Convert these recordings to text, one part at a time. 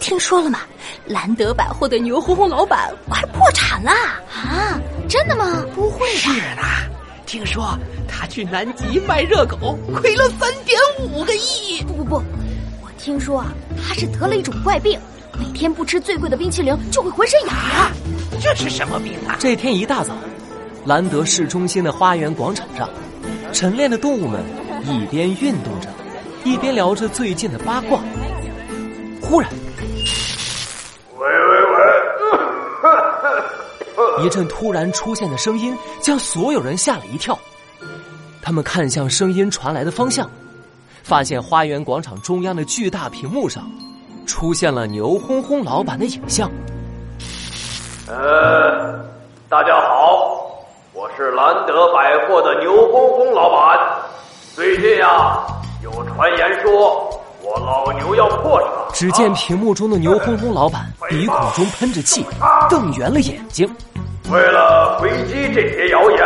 听说了吗？兰德百货的牛哄哄老板快破产了啊！真的吗？不会是啦，听说他去南极卖热狗，亏了三点五个亿。不不不，我听说啊，他是得了一种怪病，每天不吃最贵的冰淇淋就会浑身痒痒。这是什么病啊？这天一大早，兰德市中心的花园广场上，晨练的动物们一边运动着，一边聊着最近的八卦。忽然，一阵突然出现的声音将所有人吓了一跳。他们看向声音传来的方向，发现花园广场中央的巨大屏幕上出现了牛哄哄老板的影像。呃，大家好，我是兰德百货的牛哄哄老板。最近呀，有传言说我老牛要破产。只见屏幕中的牛哄哄老板鼻孔中喷着气，瞪圆了眼睛。为了回击这些谣言，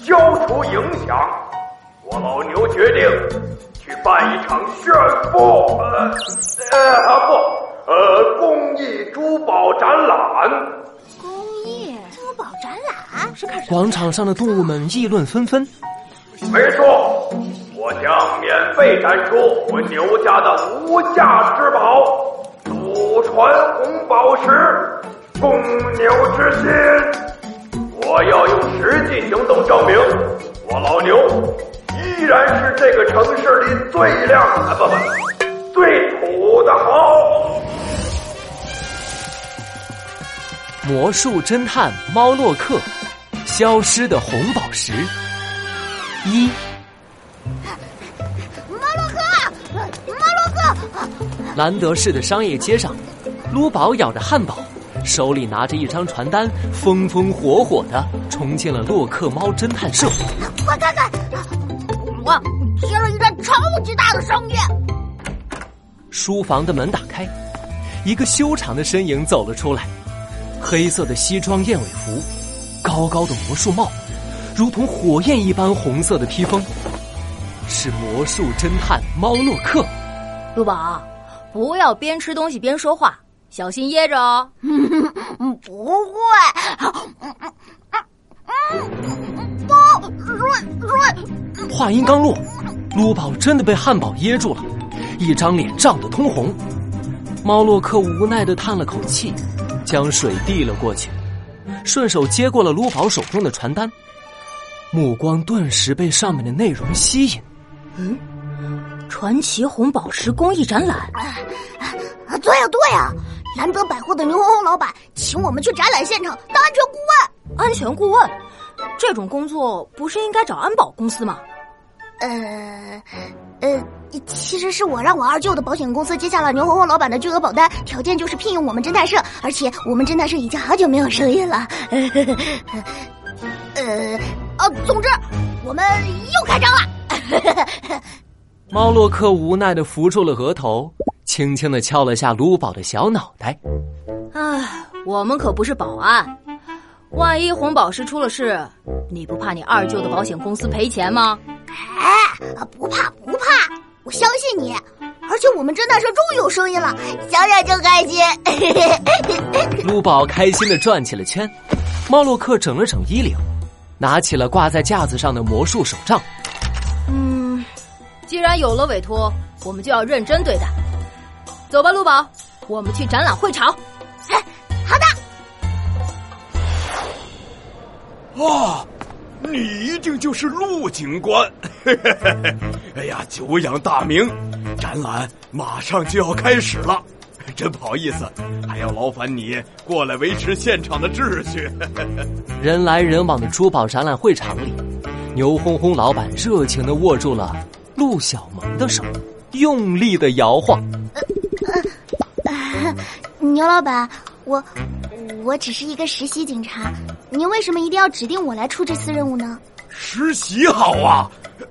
消除影响，我老牛决定去办一场炫富呃呃不呃公益珠宝展览。公益珠宝展览是看广场上的动物们议论纷纷。没错，我将免费展出我牛家的无价之宝——祖传红宝石，公牛之心。我要用实际行动证明，我老牛依然是这个城市里最亮啊不不，最土的猴。魔术侦探猫洛克，消失的红宝石。一，猫洛克，猫洛克。兰德市的商业街上，撸宝咬着汉堡，手里拿着一张传单，风风火火的冲进了洛克猫侦探社。快看看，我接了一单超级大的商业。书房的门打开，一个修长的身影走了出来。黑色的西装燕尾服，高高的魔术帽，如同火焰一般红色的披风，是魔术侦探猫洛克。陆宝，不要边吃东西边说话，小心噎着哦。不会。不，润润。话音刚落，撸宝真的被汉堡噎住了，一张脸涨得通红。猫洛克无奈的叹了口气。将水递了过去，顺手接过了卢宝手中的传单，目光顿时被上面的内容吸引。嗯，传奇红宝石公益展览。啊，对呀对呀，兰德百货的牛红红老板请我们去展览现场当安全顾问。安全顾问，这种工作不是应该找安保公司吗？呃，呃。其实是我让我二舅的保险公司接下了牛红红老板的巨额保单，条件就是聘用我们侦探社，而且我们侦探社已经好久没有生意了。呃，呃，总之我们又开张了。猫洛克无奈的扶住了额头，轻轻的敲了下卢宝的小脑袋。唉，我们可不是保安，万一红宝石出了事，你不怕你二舅的保险公司赔钱吗？哎，不怕不怕。我相信你，而且我们侦探社终于有声音了，想想就开心。卢宝开心的转起了圈，猫洛克整了整衣领，拿起了挂在架子上的魔术手杖。嗯，既然有了委托，我们就要认真对待。走吧，陆宝，我们去展览会场。好的。哇！你一定就是陆警官，哎呀，久仰大名，展览马上就要开始了，真不好意思，还要劳烦你过来维持现场的秩序。人来人往的珠宝展览会场里，牛哄哄老板热情的握住了陆小萌的手，用力的摇晃。牛老板，我。我只是一个实习警察，您为什么一定要指定我来出这次任务呢？实习好啊，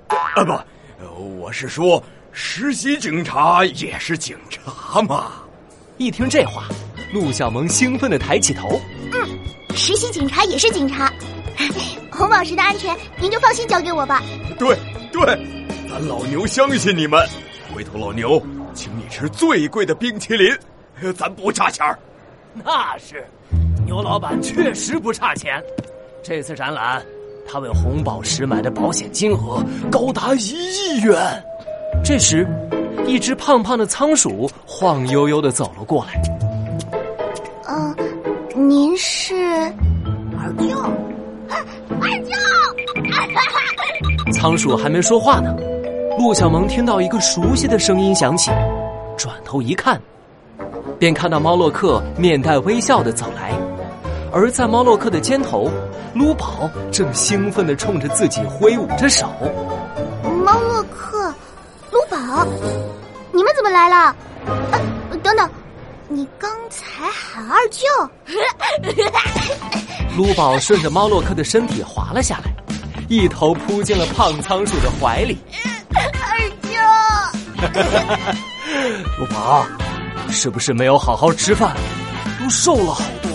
啊不，我是说实习警察也是警察嘛。一听这话，陆小萌兴奋的抬起头。嗯，实习警察也是警察，红宝石的安全您就放心交给我吧。对对，咱老牛相信你们，回头老牛请你吃最贵的冰淇淋。咱不差钱儿。那是，牛老板确实不差钱。这次展览，他为红宝石买的保险金额高达一亿元。这时，一只胖胖的仓鼠晃悠悠的走了过来。嗯、您是二舅？二舅！仓鼠还没说话呢，陆小萌听到一个熟悉的声音响起，转头一看，便看到猫洛克面带微笑的走来，而在猫洛克的肩头，撸宝正兴奋的冲着自己挥舞着手。猫洛克，撸宝，你们怎么来了？啊，等等，你刚才喊二舅？撸宝顺着猫洛克的身体滑了下来，一头扑进了胖仓鼠的怀里。二舅，卢宝，是不是没有好好吃饭，都瘦了好多？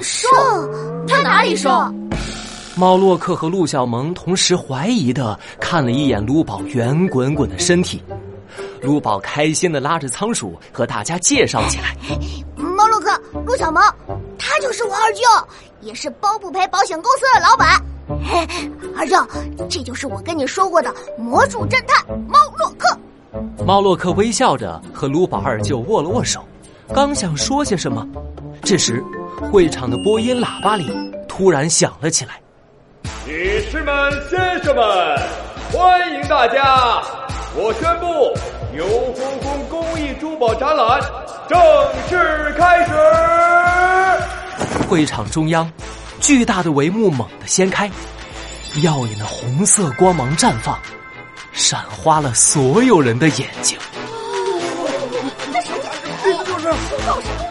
瘦？他哪里瘦？猫洛克和陆小萌同时怀疑的看了一眼卢宝圆滚滚的身体，卢宝开心的拉着仓鼠和大家介绍起来。猫洛克，陆小萌，他就是我二舅，也是包不赔保险公司的老板。嘿，二舅，这就是我跟你说过的魔术侦探猫洛克。猫洛克微笑着和卢宝二舅握了握手，刚想说些什么，这时会场的播音喇叭里突然响了起来。女士们、先生们，欢迎大家！我宣布，牛哄哄公益珠宝展览正式开始。会场中央，巨大的帷幕猛地掀开，耀眼的红色光芒绽放，闪花了所有人的眼睛。这就是红宝石公司有约。